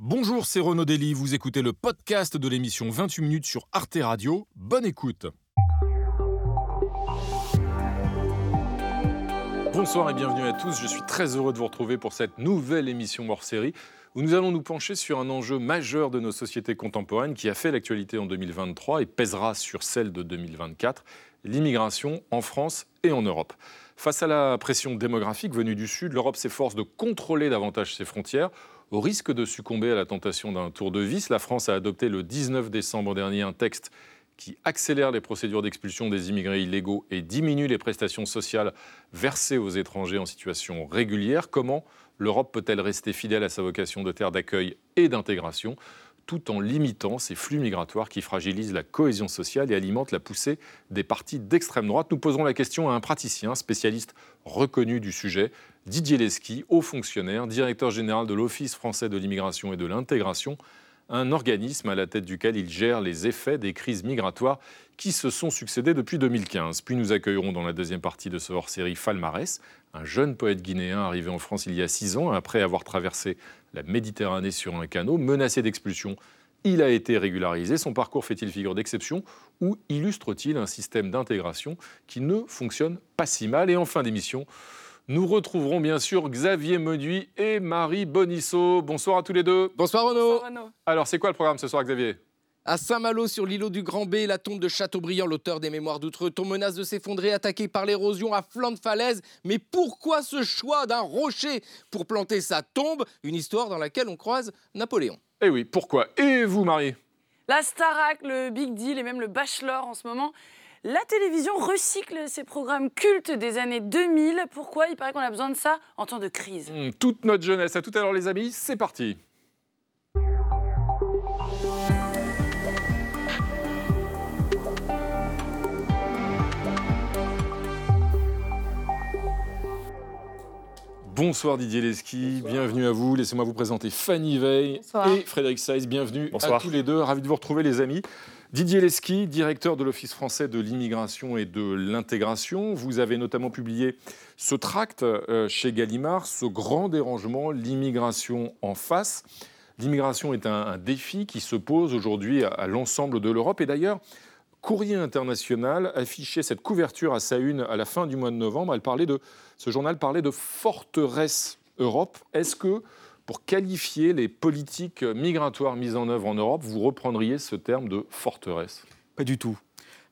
Bonjour, c'est Renaud Dely, vous écoutez le podcast de l'émission 28 minutes sur Arte Radio. Bonne écoute. Bonsoir et bienvenue à tous, je suis très heureux de vous retrouver pour cette nouvelle émission hors série où nous allons nous pencher sur un enjeu majeur de nos sociétés contemporaines qui a fait l'actualité en 2023 et pèsera sur celle de 2024, l'immigration en France et en Europe. Face à la pression démographique venue du Sud, l'Europe s'efforce de contrôler davantage ses frontières au risque de succomber à la tentation d'un tour de vis, la France a adopté le 19 décembre dernier un texte qui accélère les procédures d'expulsion des immigrés illégaux et diminue les prestations sociales versées aux étrangers en situation régulière. Comment l'Europe peut-elle rester fidèle à sa vocation de terre d'accueil et d'intégration? Tout en limitant ces flux migratoires qui fragilisent la cohésion sociale et alimentent la poussée des partis d'extrême droite. Nous poserons la question à un praticien, spécialiste reconnu du sujet, Didier Lesky, haut fonctionnaire, directeur général de l'Office français de l'immigration et de l'intégration, un organisme à la tête duquel il gère les effets des crises migratoires qui se sont succédées depuis 2015. Puis nous accueillerons dans la deuxième partie de ce hors-série Falmarès, un jeune poète guinéen arrivé en France il y a six ans après avoir traversé la Méditerranée sur un canot, menacé d'expulsion. Il a été régularisé. Son parcours fait-il figure d'exception ou illustre-t-il un système d'intégration qui ne fonctionne pas si mal? Et en fin d'émission, nous retrouverons bien sûr Xavier Menuy et Marie Bonisseau. Bonsoir à tous les deux. Bonsoir Renaud. Bonsoir Renaud. Alors, c'est quoi le programme ce soir, Xavier? À Saint-Malo, sur l'îlot du Grand B, la tombe de Chateaubriand, l'auteur des Mémoires d'Outre-Tombe, menace de s'effondrer, attaqué par l'érosion à flanc de falaise. Mais pourquoi ce choix d'un rocher pour planter sa tombe? Une histoire dans laquelle on croise Napoléon. Eh oui, pourquoi? Et vous, Marie? La Starac, le Big Deal et même le Bachelor en ce moment. La télévision recycle ses programmes cultes des années 2000. Pourquoi? Il paraît qu'on a besoin de ça en temps de crise. Hmm, toute notre jeunesse. À tout à l'heure, les amis. C'est parti. Bonsoir Didier Leski, bienvenue à vous. Laissez-moi vous présenter Fanny Veil et Frédéric Saïs. Bienvenue à tous les deux. Ravi de vous retrouver les amis. Didier Leski, directeur de l'Office français de l'immigration et de l'intégration. Vous avez notamment publié ce tract euh, chez Gallimard, ce grand dérangement, l'immigration en face. L'immigration est un, défi qui se pose aujourd'hui à l'ensemble de l'Europe. Et d'ailleurs, Courrier international affichait cette couverture à sa une à la fin du mois de novembre. Elle parlait de, ce journal parlait de forteresse Europe. Est-ce que, pour qualifier les politiques migratoires mises en œuvre en Europe, vous reprendriez ce terme de forteresse? Pas du tout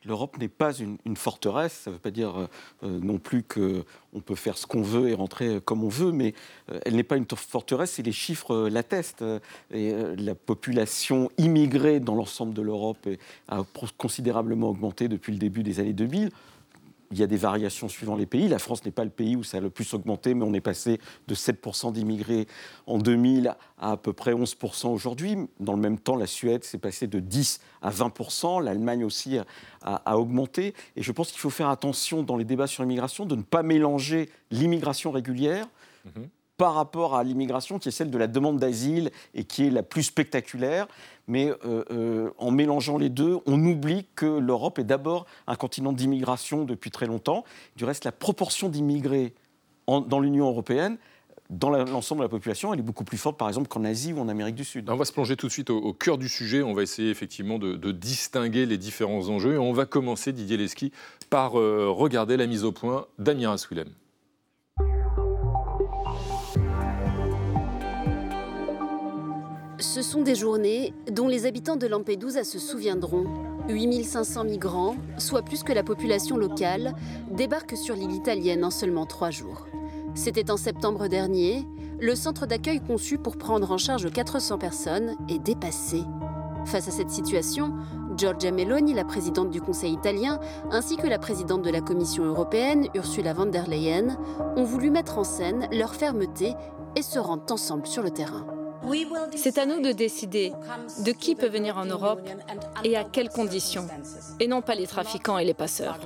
l'Europe n'est pas une, forteresse. Ça ne veut pas dire euh, euh, non plus qu'on peut faire ce qu'on veut et rentrer comme on veut, mais euh, elle n'est pas une forteresse et les chiffres l'attestent. La population immigrée dans l'ensemble de l'Europe a considérablement augmenté depuis le début des années 2000 il y a des variations suivant les pays. La France n'est pas le pays où ça a le plus augmenté, mais on est passé de 7% d'immigrés en 2000 à à peu près 11% aujourd'hui. Dans le même temps, la Suède s'est passée de 10 à 20%. L'Allemagne aussi a, augmenté. Et je pense qu'il faut faire attention dans les débats sur l'immigration de ne pas mélanger l'immigration régulière. Mhm par rapport à l'immigration qui est celle de la demande d'asile et qui est la plus spectaculaire. Mais euh, euh, en mélangeant les deux, on oublie que l'Europe est d'abord un continent d'immigration depuis très longtemps. Du reste, la proportion d'immigrés dans l'Union européenne, dans l'ensemble de la population, elle est beaucoup plus forte, par exemple, qu'en Asie ou en Amérique du Sud. On va se plonger tout de suite au, cœur du sujet. On va essayer effectivement de, distinguer les différents enjeux. Et on va commencer, Didier Leski, par euh, regarder la mise au point d'Amira Swilem. Ce sont des journées dont les habitants de Lampedusa se souviendront. 8500 migrants, soit plus que la population locale, débarquent sur l'île italienne en seulement trois jours. C'était en septembre dernier. Le centre d'accueil conçu pour prendre en charge 400 personnes est dépassé. Face à cette situation, Giorgia Meloni, la présidente du Conseil italien, ainsi que la présidente de la Commission européenne, Ursula von der Leyen, ont voulu mettre en scène leur fermeté et se rendre ensemble sur le terrain. C'est à nous de décider de qui peut venir en Europe et à quelles conditions, et non pas les trafiquants et les passeurs.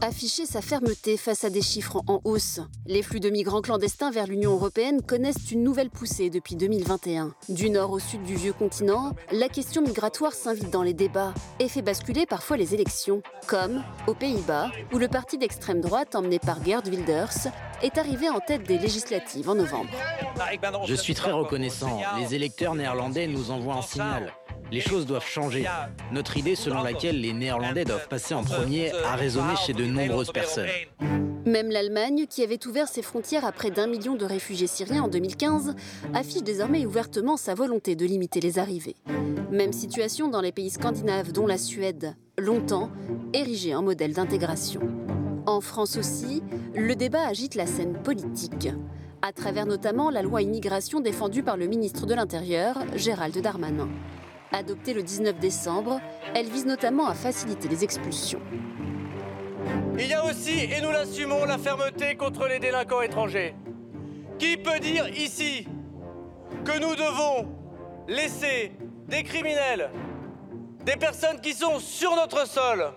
Afficher sa fermeté face à des chiffres en hausse. Les flux de migrants clandestins vers l'Union européenne connaissent une nouvelle poussée depuis 2021. Du nord au sud du vieux continent, la question migratoire s'invite dans les débats et fait basculer parfois les élections, comme aux Pays-Bas, où le parti d'extrême droite emmené par Gerd Wilders est arrivé en tête des législatives en novembre. Je suis très reconnaissant. Les électeurs néerlandais nous envoient un signal. Les choses doivent changer. Notre idée selon laquelle les Néerlandais doivent passer en premier a résonné chez de nombreuses personnes. Même l'Allemagne, qui avait ouvert ses frontières à près d'un million de réfugiés syriens en 2015, affiche désormais ouvertement sa volonté de limiter les arrivées. Même situation dans les pays scandinaves, dont la Suède, longtemps érigée en modèle d'intégration. En France aussi, le débat agite la scène politique, à travers notamment la loi immigration défendue par le ministre de l'Intérieur, Gérald Darmanin. Adoptée le 19 décembre, elle vise notamment à faciliter les expulsions. Il y a aussi, et nous l'assumons, la fermeté contre les délinquants étrangers. Qui peut dire ici que nous devons laisser des criminels, des personnes qui sont sur notre sol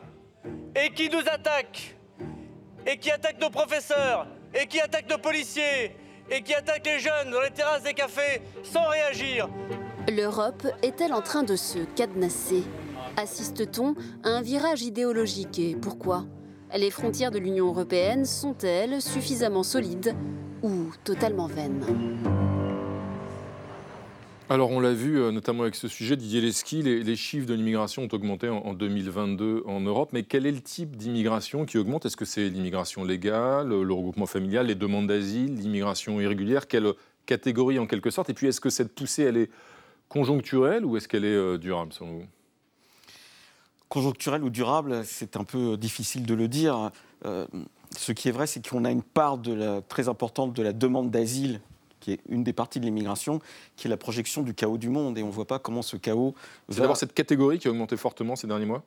et qui nous attaquent, et qui attaquent nos professeurs, et qui attaquent nos policiers, et qui attaquent les jeunes dans les terrasses des cafés sans réagir L'Europe est-elle en train de se cadenasser? Assiste-t-on à un virage idéologique et pourquoi? Les frontières de l'Union européenne sont-elles suffisamment solides ou totalement vaines? Alors on l'a vu euh, notamment avec ce sujet, Didier Lesky, les, chiffres de l'immigration ont augmenté en, 2022 en Europe, mais quel est le type d'immigration qui augmente? Est-ce que c'est l'immigration légale, le regroupement familial, les demandes d'asile, l'immigration irrégulière? Quelle catégorie en quelque sorte? Et puis est-ce que cette poussée, elle est conjoncturelle ou est-ce qu'elle est euh, durable selon vous? Conjoncturelle ou durable, c'est un peu difficile de le dire. Euh, ce qui est vrai, c'est qu'on a une part très importante de la demande d'asile qui est une des parties de l'immigration, qui est la projection du chaos du monde. Et on ne voit pas comment ce chaos. C'est d'abord cette catégorie qui a augmenté fortement ces derniers mois?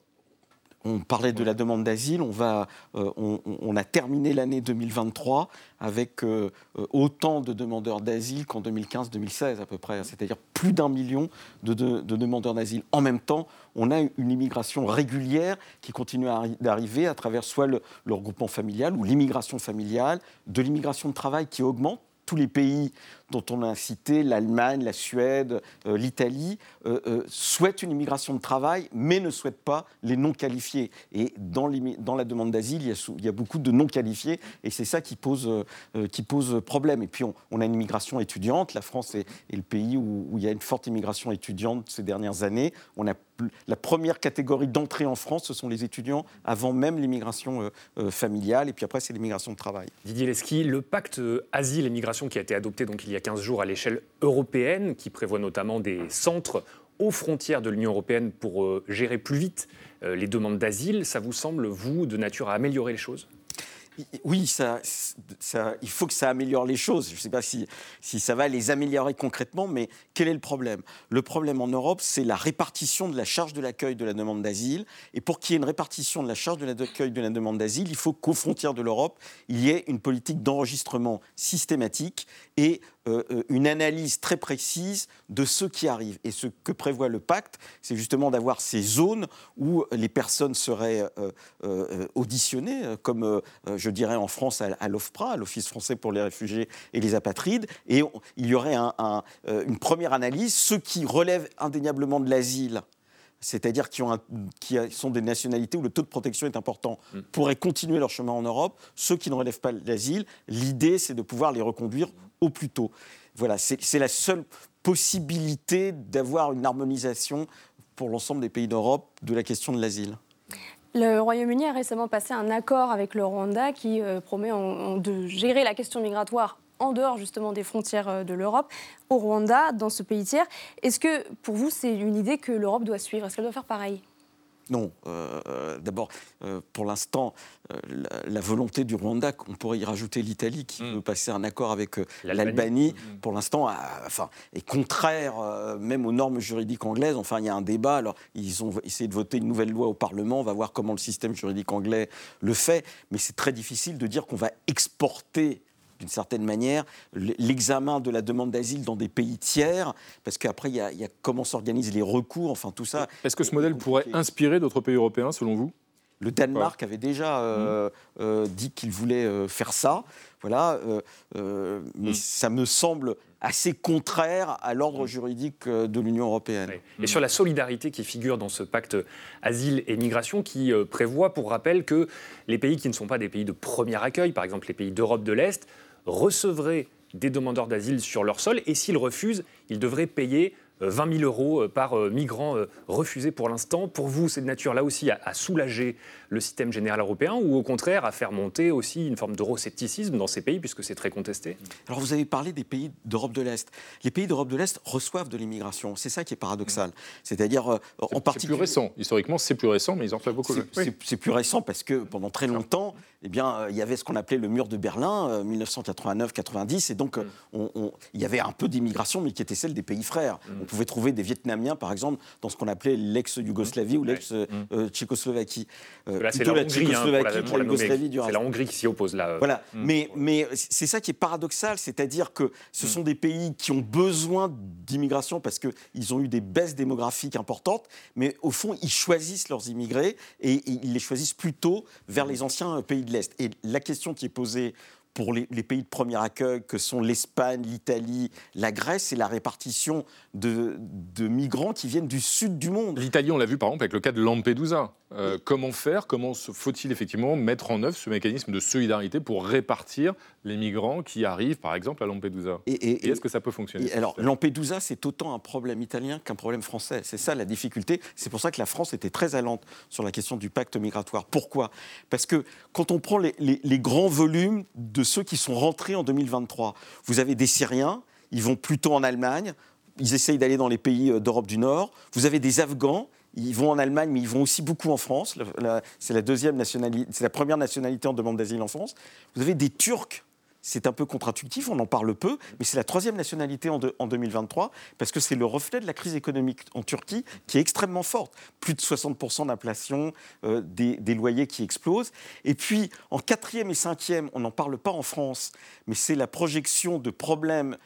On parlait de la demande d'asile, on, va, euh, on, a terminé l'année 2023 avec euh, euh, autant de demandeurs d'asile qu'en 2015-2016 à peu près, c'est-à-dire plus d'un million de, demandeurs d'asile. En même temps, on a une immigration régulière qui continue d'arriver à travers soit le regroupement familial ou l'immigration familiale, de l'immigration de travail qui augmente. Tous les pays dont on a cité, l'Allemagne, la Suède, euh, l'Italie, euh, euh, souhaitent une immigration de travail, mais ne souhaitent pas les non qualifiés. Et dans, la demande d'asile, il, y a beaucoup de non qualifiés, et c'est ça qui pose, pose problème. Et puis on, a une immigration étudiante. La France est, le pays où, où, il y a une forte immigration étudiante ces dernières années. On a la première catégorie d'entrée en France, ce sont les étudiants avant même l'immigration familiale, et puis après c'est l'immigration de travail. Didier Lesky, le pacte asile et migration qui a été adopté donc il y a 15 jours à l'échelle européenne, qui prévoit notamment des centres aux frontières de l'Union européenne pour euh, gérer plus vite euh, les demandes d'asile. Ça vous semble, vous, de nature à améliorer les choses? Oui, ça, il faut que ça améliore les choses. Je ne sais pas si, si ça va les améliorer concrètement, mais quel est le problème? Le problème en Europe, c'est la répartition de la charge de l'accueil de la demande d'asile. Et pour qu'il y ait une répartition de la charge de l'accueil de la demande d'asile, il faut qu'aux frontières de l'Europe, il y ait une politique d'enregistrement systématique et une analyse très précise de ce qui arrive. Et ce que prévoit le pacte, c'est justement d'avoir ces zones où les personnes seraient euh, auditionnées, comme je dirais en France à, l'OFPRA, l'Office français pour les réfugiés et les apatrides, et il y aurait une première analyse, ceux qui relèvent indéniablement de l'asile c'est-à-dire qui, qui, sont des nationalités où le taux de protection est important, mm. pourraient continuer leur chemin en Europe. Ceux qui ne relèvent pas de l'asile, l'idée, c'est de pouvoir les reconduire au plus tôt. Voilà, c'est la seule possibilité d'avoir une harmonisation pour l'ensemble des pays d'Europe de la question de l'asile. Le Royaume-Uni a récemment passé un accord avec le Rwanda qui euh, promet de gérer la question migratoire en dehors justement des frontières euh, de l'Europe, au Rwanda, dans ce pays tiers. Est-ce que pour vous, c'est une idée que l'Europe doit suivre? Est-ce qu'elle doit faire pareil? Non, euh, euh, d'abord, euh, pour l'instant, la, volonté du Rwanda, on pourrait y rajouter l'Italie qui mm. veut passer un accord avec l'Albanie, mm. pour l'instant, enfin, est contraire même aux normes juridiques anglaises. Enfin, il y a un débat. Alors, ils ont essayé de voter une nouvelle loi au Parlement. On va voir comment le système juridique anglais le fait. Mais c'est très difficile de dire qu'on va exporter d'une certaine manière, l'examen de la demande d'asile dans des pays tiers, parce qu'après, il y, a comment s'organisent les recours, enfin tout ça. Est-ce que ce modèle pourrait inspirer d'autres pays européens, selon vous? Le Danemark avait déjà euh, euh, dit qu'il voulait euh, faire ça. Voilà, mais Mm. ça me semble assez contraire à l'ordre juridique euh, de l'Union européenne. Et sur la solidarité qui figure dans ce pacte asile et migration qui prévoit, pour rappel, que les pays qui ne sont pas des pays de premier accueil, par exemple les pays d'Europe de l'Est, recevraient des demandeurs d'asile sur leur sol et s'ils refusent, ils devraient payer euh, 20 000 euros euh, par euh, migrant euh, refusé pour l'instant. Pour vous, c'est de nature là aussi à, soulager le système général européen ou au contraire à faire monter aussi une forme d'euroscepticisme dans ces pays puisque c'est très contesté? Alors vous avez parlé des pays d'Europe de l'Est. Les pays d'Europe de l'Est reçoivent de l'immigration. C'est ça qui est paradoxal. C'est-à-dire, euh, en C'est plus particulier... récent. Historiquement, c'est plus récent, mais ils en reçoivent beaucoup. C'est- Oui. C'est c'est plus récent parce que pendant très longtemps, eh bien, euh, il y avait ce qu'on appelait le mur de Berlin, euh, 1989-90, et donc Mm. euh, on- on- il y avait un peu d'immigration, mais qui était celle des pays frères. Mm. On pouvait trouver des Vietnamiens, par exemple, dans ce qu'on appelait l'ex-Yougoslavie ou Ouais. l'ex-Tchécoslovaquie. Euh, Là, c'est la la Hongrie hein, pour la, pour C'est la Hongrie qui s'y oppose là. euh. Voilà, mais, mais c'est ça qui est paradoxal, c'est-à-dire que ce sont des pays qui ont besoin d'immigration parce qu'ils ont eu des baisses démographiques importantes, mais au fond, ils choisissent leurs immigrés et, et ils les choisissent plutôt vers les anciens euh, pays de Et la question qui est posée pour les, les pays de premier accueil, que sont l'Espagne, l'Italie, la Grèce, c'est la répartition de, de migrants qui viennent du sud du monde. L'Italie, on l'a vu par exemple avec le cas de Lampedusa. Euh, comment faire? Comment faut-il effectivement mettre en œuvre ce mécanisme de solidarité pour répartir les migrants qui arrivent, par exemple, à Lampedusa? Et, et- Et est-ce que ça peut fonctionner Et alors, Lampedusa, c'est autant un problème italien qu'un problème français. C'est ça la difficulté. C'est pour ça que la France était très allante sur la question du pacte migratoire. Pourquoi? Parce que quand on prend les, les- les grands volumes de ceux qui sont rentrés en 2023, vous avez des Syriens, ils vont plutôt en Allemagne, ils essayent d'aller dans les pays euh, d'Europe du Nord. Vous avez des Afghans. Ils vont en Allemagne, mais ils vont aussi beaucoup en France. C'est la deuxième nationalité, c'est la première nationalité en demande d'asile en France. Vous avez des Turcs c'est un peu contre-intuitif, on en parle peu, mais c'est la troisième nationalité en, de- en 2023, parce que c'est le reflet de la crise économique en Turquie qui est extrêmement forte. Plus de 60% d'inflation, euh, des, loyers qui explosent. Et puis, en quatrième et cinquième, on n'en parle pas en France, mais c'est la projection de problèmes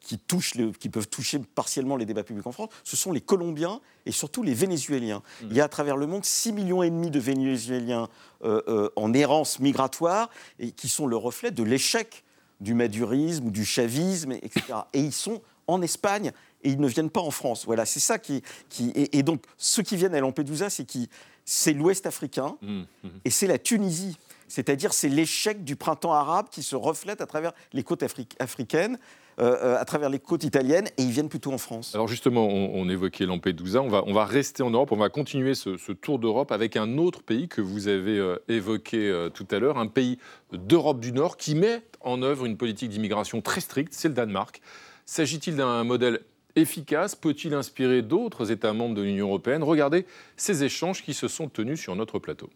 qui, touchent qui peuvent toucher partiellement les débats publics en France, ce sont les Colombiens et surtout les Vénézuéliens. Il y a à travers le monde 6 millions et demi de Vénézuéliens euh, euh, en errance migratoire et qui sont le reflet de l'échec du madurisme ou du chavisme, et- etc. Et ils sont en Espagne et ils ne viennent pas en France. Voilà, c'est ça qui... qui et, et donc, ceux qui viennent à Lampedusa, c'est qui c'est l'Ouest africain Mmh, mmh. et c'est la Tunisie. C'est-à-dire, c'est l'échec du printemps arabe qui se reflète à travers les côtes afri- africaines, euh, euh, à travers les côtes italiennes, et ils viennent plutôt en France. Alors justement, on, évoquait Lampedusa, on va, on va rester en Europe, on va continuer ce, tour d'Europe avec un autre pays que vous avez euh, évoqué tout à l'heure, un pays d'Europe du Nord qui met en œuvre une politique d'immigration très stricte, c'est le Danemark. S'agit-il d'un modèle efficace? Peut-il inspirer d'autres États membres de l'Union européenne? Regardez ces échanges qui se sont tenus sur notre plateau.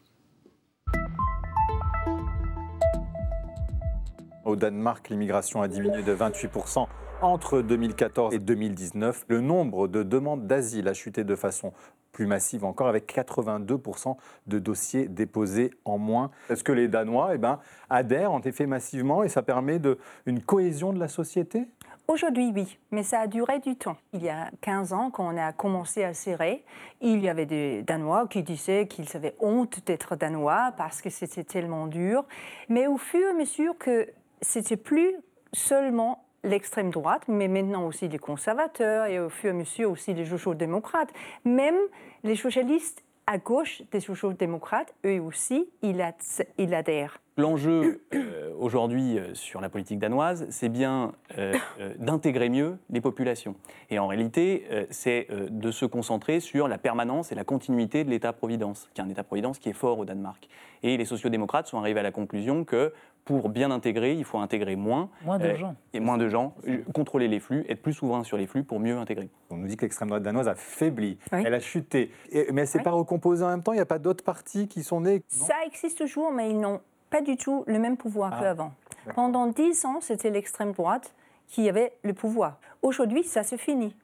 Au Danemark, l'immigration a diminué de 28% entre 2014 et 2019. Le nombre de demandes d'asile a chuté de façon plus massive encore, avec 82% de dossiers déposés en moins. Est-ce que les Danois eh ben, adhèrent en effet massivement et ça permet de, une cohésion de la société? Aujourd'hui, oui, mais ça a duré du temps. Il y a 15 ans, quand on a commencé à serrer, il y avait des Danois qui disaient qu'ils avaient honte d'être Danois parce que c'était tellement dur. Mais au fur et à mesure que c'était plus seulement l'extrême droite, mais maintenant aussi les conservateurs et au fur et à mesure aussi les social-démocrates, même les socialistes à gauche des social-démocrates, eux aussi, ils, ad- ils adhèrent. L'enjeu euh, aujourd'hui euh, sur la politique danoise, c'est bien euh, d'intégrer mieux les populations. Et en réalité, c'est de se concentrer sur la permanence et la continuité de l'État-providence, qui est un État-providence qui est fort au Danemark. Et les sociodémocrates sont arrivés à la conclusion que pour bien intégrer, il faut intégrer moins. Moins de euh, gens. Et moins de gens, euh, contrôler les flux, être plus souverain sur les flux pour mieux intégrer. On nous dit que l'extrême droite danoise a faibli, Oui. elle a chuté. Et- mais elle ne s'est Oui. pas recomposée en même temps, il n'y a pas d'autres partis qui sont nés Ça existe toujours, mais ils n'ont pas du tout le même pouvoir Ah, qu'avant. Pendant dix ans, c'était l'extrême droite qui avait le pouvoir. Aujourd'hui, ça se finit.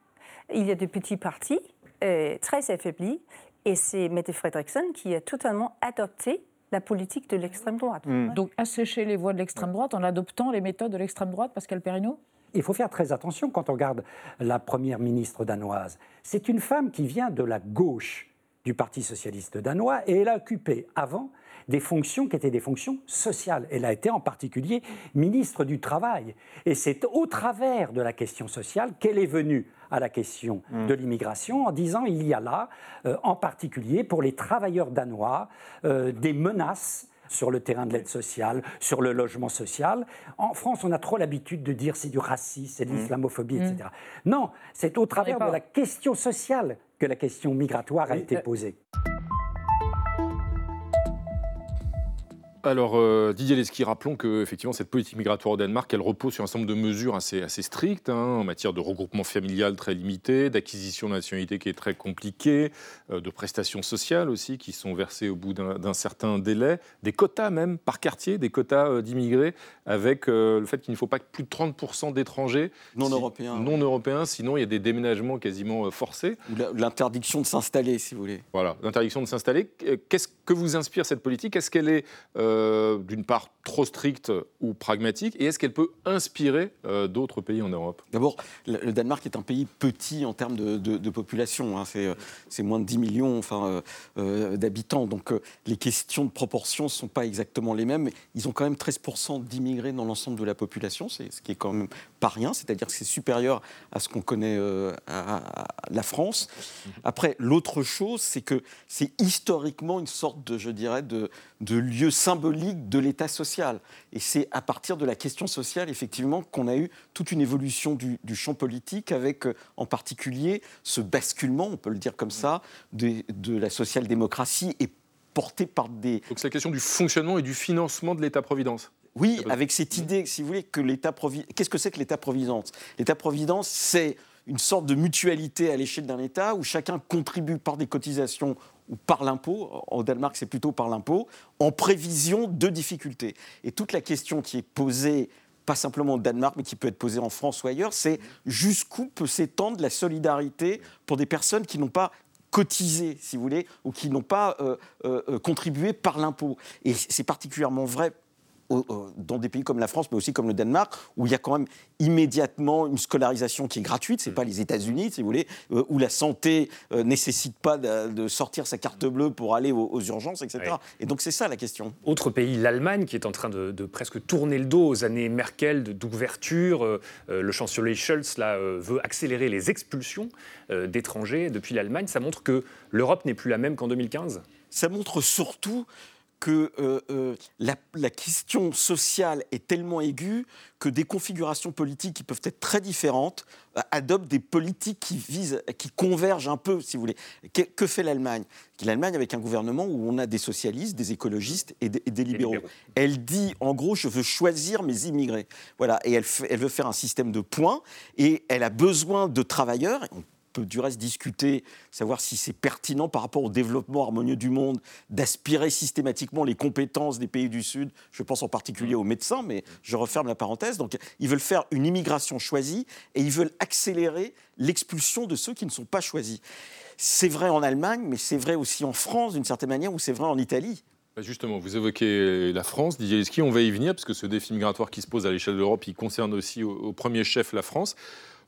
Il y a de petits partis euh, très affaiblis, et c'est Mette Frederiksen qui a totalement adopté la politique de l'extrême droite. Donc assécher les voix de l'extrême droite en adoptant les méthodes de l'extrême droite, Pascal Perrineau? Il faut faire très attention quand on regarde la première ministre danoise. C'est une femme qui vient de la gauche. Du Parti socialiste danois et elle a occupé avant des fonctions qui étaient des fonctions sociales. Elle a été en particulier ministre du Travail. Et c'est au travers de la question sociale qu'elle est venue à la question Mm. de l'immigration en disant il y a là, euh, en particulier pour les travailleurs danois, euh, des menaces sur le terrain de l'aide sociale, sur le logement social. En France, on a trop l'habitude de dire c'est du racisme, c'est de Mm. l'islamophobie, etc. Non, c'est au travers de la question sociale que la question migratoire a été posée. Alors, euh, Didier Lesky, rappelons que effectivement, cette politique migratoire au Danemark, elle repose sur un certain nombre de mesures assez, assez strictes, hein, en matière de regroupement familial très limité, d'acquisition de nationalité qui est très compliquée, euh, de prestations sociales aussi qui sont versées au bout d'un certain délai, des quotas même par quartier, des quotas euh, d'immigrés, avec le fait qu'il ne faut pas que plus de 30% d'étrangers Non si- européens. non européens, sinon il y a des déménagements quasiment forcés. Ou l'interdiction de s'installer, si vous voulez. Voilà, l'interdiction de s'installer. Qu'est-ce que vous inspire cette politique? Est-ce qu'elle est, euh, d'une part, trop stricte ou pragmatique Et est-ce qu'elle peut inspirer euh, d'autres pays en Europe? D'abord, le Danemark est un pays petit en termes de, population. hein. C'est, euh, c'est moins de 10 millions d'habitants. Donc les questions de proportion ne sont pas exactement les mêmes. Ils ont quand même 13% d'immigrés dans l'ensemble de la population, ce qui est quand même pas rien. C'est-à-dire que c'est supérieur à ce qu'on connaît à, la France. Après, l'autre chose, c'est que c'est historiquement une sorte de, je dirais, de lieu symbolique de l'État social. Et c'est à partir de la question sociale, effectivement, qu'on a eu toute une évolution du, du champ politique, avec euh, en particulier ce basculement, on peut le dire comme ça, de, de la social-démocratie et porté par des... Donc c'est la question du fonctionnement et du financement de l'État-providence. Oui, avec cette idée, si vous voulez, que l'État-providence... Qu'est-ce que c'est que l'État-providence? L'État-providence, c'est une sorte de mutualité à l'échelle d'un État où chacun contribue par des cotisations ou par l'impôt, au Danemark c'est plutôt par l'impôt, en prévision de difficultés. Et toute la question qui est posée, pas simplement au Danemark, mais qui peut être posée en France ou ailleurs, c'est jusqu'où peut s'étendre la solidarité pour des personnes qui n'ont pas cotisé, si vous voulez, ou qui n'ont pas euh, euh, euh, contribué par l'impôt. Et c'est particulièrement vrai dans des pays comme la France, mais aussi comme le Danemark, où il y a quand même immédiatement une scolarisation qui est gratuite. C'est pas les États-Unis, si vous voulez, euh, où la santé euh, nécessite pas de, sortir sa carte bleue pour aller aux, urgences, etc. Et donc c'est ça la question. Autre pays, l'Allemagne, qui est en train de, de presque tourner le dos aux années Merkel d'ouverture. Euh, euh, le chancelier Scholz là, euh, veut accélérer les expulsions euh, d'étrangers depuis l'Allemagne. Ça montre que l'Europe n'est plus la même qu'en 2015 Ça montre surtout que euh, euh, la, la question sociale est tellement aiguë que des configurations politiques qui peuvent être très différentes euh, adoptent des politiques qui visent, qui convergent un peu, si vous voulez. Que, que fait l'Allemagne? L'Allemagne avec un gouvernement où on a des socialistes, des écologistes et des, et des libéraux. Elle dit, en gros, je veux choisir mes immigrés. Voilà, et elle, veut faire un système de points et elle a besoin de travailleurs. On peut du reste discuter, savoir si c'est pertinent par rapport au développement harmonieux du monde d'aspirer systématiquement les compétences des pays du Sud. Je pense en particulier aux médecins, mais je referme la parenthèse. Donc, ils veulent faire une immigration choisie et ils veulent accélérer l'expulsion de ceux qui ne sont pas choisis. C'est vrai en Allemagne, mais c'est vrai aussi en France d'une certaine manière, ou c'est vrai en Italie. Bah, Justement, vous évoquez la France, Didier Leski, on va y venir, parce que ce défi migratoire qui se pose à l'échelle de l'Europe, il concerne aussi au, au premier chef la France.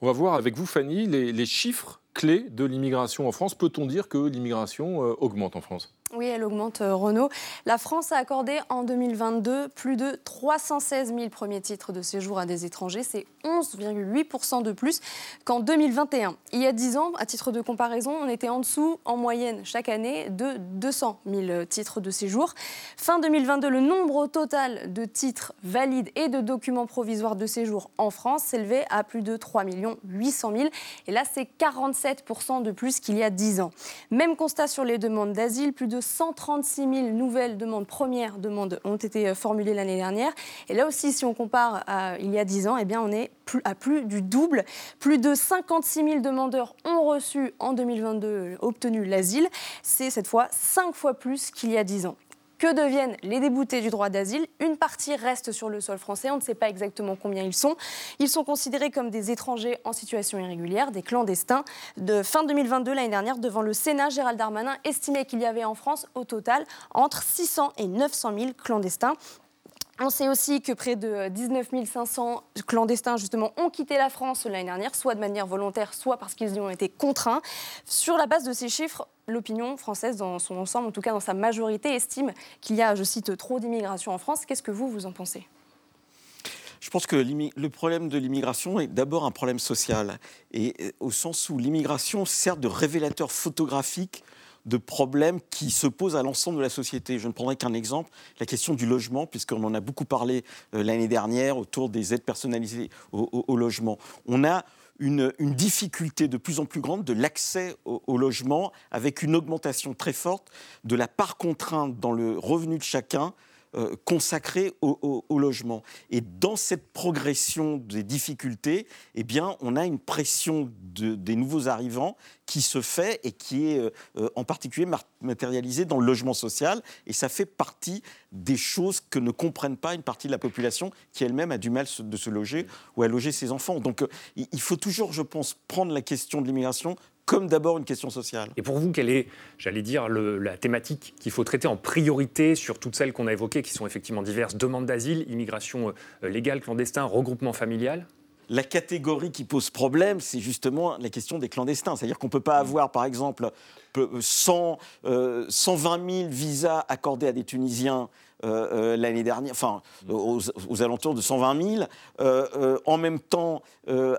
On va voir avec vous, Fanny, les, chiffres clés de l'immigration en France. Peut-on dire que l'immigration euh, augmente en France? Oui, elle augmente, euh, Renaud. La France a accordé en 2022 plus de 316 000 premiers titres de séjour à des étrangers. C'est 11,8% de plus qu'en 2021. Il y a 10 ans, à titre de comparaison, on était en dessous, en moyenne, chaque année, de 200 000 titres de séjour. Fin 2022, le nombre total de titres valides et de documents provisoires de séjour en France s'élevait à plus de 3 800 000. Et là, c'est 47% de plus qu'il y a 10 ans. Même constat sur les demandes d'asile, plus de 136 000 nouvelles demandes, premières demandes, ont été euh, formulées l'année dernière. Et là aussi, si on compare à il y a 10 ans, eh bien, on est à plus du double. Plus de 56 000 demandeurs ont reçu en 2022, euh, obtenu l'asile. C'est cette fois 5 fois plus qu'il y a 10 ans. Que deviennent les déboutés du droit d'asile? Une partie reste sur le sol français, on ne sait pas exactement combien ils sont. Ils sont considérés comme des étrangers en situation irrégulière, des clandestins. De fin 2022, l'année dernière, devant le Sénat, Gérald Darmanin estimait qu'il y avait en France au total entre 600 et 900 000 clandestins. On sait aussi que près de 19 500 clandestins, ont quitté la France l'année dernière, soit de manière volontaire, soit parce qu'ils y ont été contraints. Sur la base de ces chiffres, l'opinion française, dans son ensemble, en tout cas dans sa majorité, estime qu'il y a, je cite, trop d'immigration en France. Qu'est-ce que vous, vous en pensez? Je pense que le problème de l'immigration est d'abord un problème social, et euh, au sens où l'immigration sert de révélateur photographique de problèmes qui se posent à l'ensemble de la société. Je ne prendrai qu'un exemple, la question du logement, puisqu'on en a beaucoup parlé euh, l'année dernière autour des aides personnalisées au, logement. On a une, difficulté de plus en plus grande de l'accès au, logement, avec une augmentation très forte de la part contrainte dans le revenu de chacun euh, consacré au, logement. Et dans cette progression des difficultés, eh bien, on a une pression des nouveaux arrivants qui se fait et qui est euh, euh, en particulier matérialisée dans le logement social. Et ça fait partie des choses que ne comprennent pas une partie de la population qui elle-même a du mal de se loger ou à loger ses enfants. Donc il faut toujours, je pense, prendre la question de l'immigration comme d'abord une question sociale. Et pour vous, quelle est, j'allais dire, la thématique qu'il faut traiter en priorité sur toutes celles qu'on a évoquées, qui sont effectivement diverses? Demande d'asile, immigration euh, légale, clandestin, regroupement familial? La catégorie qui pose problème, c'est justement la question des clandestins. C'est-à-dire qu'on ne peut pas avoir, par exemple, 100, 120 000 visas accordés à des Tunisiens euh, euh, l'année dernière, enfin aux, alentours de 120 000. Euh, en même temps,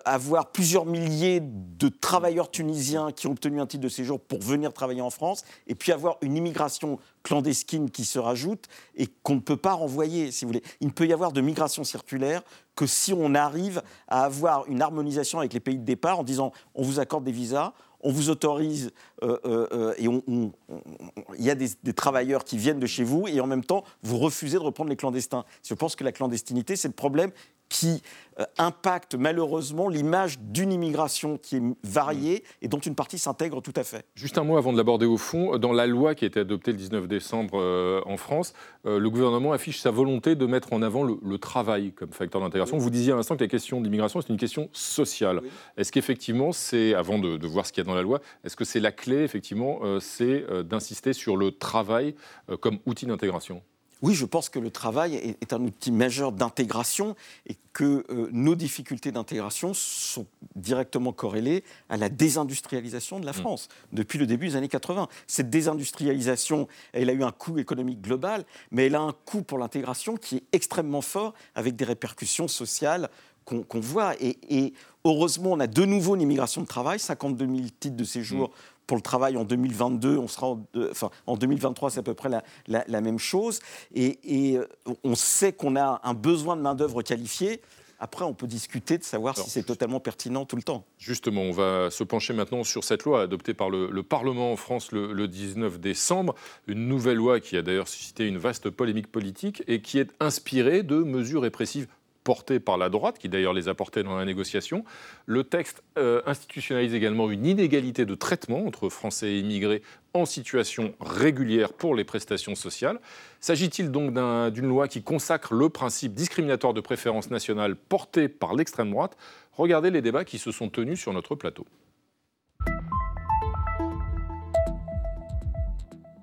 avoir plusieurs milliers de travailleurs tunisiens qui ont obtenu un titre de séjour pour venir travailler en France, et puis avoir une immigration clandestine qui se rajoute et qu'on ne peut pas renvoyer, si vous voulez. Il ne peut y avoir de migration circulaire que si on arrive à avoir une harmonisation avec les pays de départ en disant on vous accorde des visas, on vous autorise euh, euh, euh, et il y a des, des, travailleurs qui viennent de chez vous et en même temps vous refusez de reprendre les clandestins. Je pense que la clandestinité, c'est le problème qui euh, impacte malheureusement l'image d'une immigration qui est variée et dont une partie s'intègre tout à fait. Juste un mot avant de l'aborder au fond. Dans la loi qui a été adoptée le 19 décembre euh, en France, euh, le gouvernement affiche sa volonté de mettre en avant le, travail comme facteur d'intégration. Vous disiez à l'instant que la question d'immigration, c'est une question sociale. Est-ce qu'effectivement, c'est, avant de, voir ce qu'il y a dans la loi, est-ce que c'est la clé, effectivement, c'est d'insister sur le travail comme outil d'intégration? Oui, je pense que le travail est, un outil majeur d'intégration et que euh, nos difficultés d'intégration sont directement corrélées à la désindustrialisation de la mmh. France depuis le début des années 80. Cette désindustrialisation, elle a eu un coût économique global, mais elle a un coût pour l'intégration qui est extrêmement fort avec des répercussions sociales qu'on voit. Et, heureusement, on a de nouveau une immigration de travail, 52 000 titres de séjour mmh pour le travail en 2022, on sera en, enfin, en 2023, c'est à peu près la, même chose. Et, euh, on sait qu'on a un besoin de main-d'œuvre qualifiée. Après, on peut discuter de savoir si c'est totalement pertinent tout le temps. Justement, on va se pencher maintenant sur cette loi adoptée par le, Parlement en France le, le, 19 décembre. Une nouvelle loi qui a d'ailleurs suscité une vaste polémique politique et qui est inspirée de mesures répressives portés par la droite, qui d'ailleurs les a dans la négociation. Le texte euh, institutionnalise également une inégalité de traitement entre Français et immigrés en situation régulière pour les prestations sociales. S'agit-il donc d'une loi qui consacre le principe discriminatoire de préférence nationale porté par l'extrême droite? Regardez les débats qui se sont tenus sur notre plateau.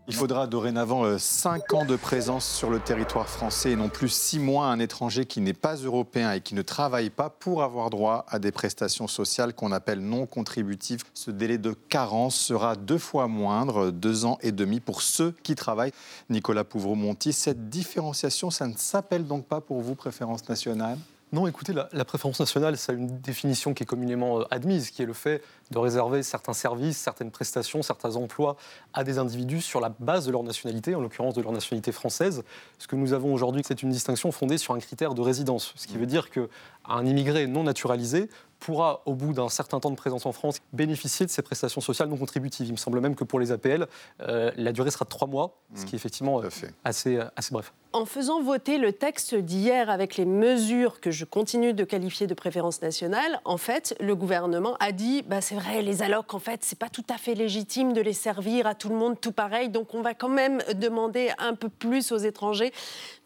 Il faudra dorénavant 5 euh, ans de présence sur le territoire français et non plus 6 mois à un étranger qui n'est pas européen et qui ne travaille pas pour avoir droit à des prestations sociales qu'on appelle non contributives. Ce délai de carence sera deux fois moindre, deux ans et demi pour ceux qui travaillent. Nicolas Pouvreau-Monti, cette différenciation, ça ne s'appelle donc pas pour vous préférence nationale? Non, écoutez, la, préférence nationale, ça a une définition qui est communément euh, admise, qui est le fait de réserver certains services, certaines prestations, certains emplois à des individus sur la base de leur nationalité, en l'occurrence de leur nationalité française. Ce que nous avons aujourd'hui, c'est une distinction fondée sur un critère de résidence, ce qui veut dire qu'un immigré non naturalisé pourra, au bout d'un certain temps de présence en France, bénéficier de ces prestations sociales non contributives. Il me semble même que pour les APL, euh, la durée sera de trois mois, ce qui est effectivement euh, assez, assez bref. En faisant voter le texte d'hier avec les mesures que je continue de qualifier de préférence nationale, en fait, le gouvernement a dit bah, c'est vrai, les allocs, en fait, c'est pas tout à fait légitime de les servir à tout le monde tout pareil, donc on va quand même demander un peu plus aux étrangers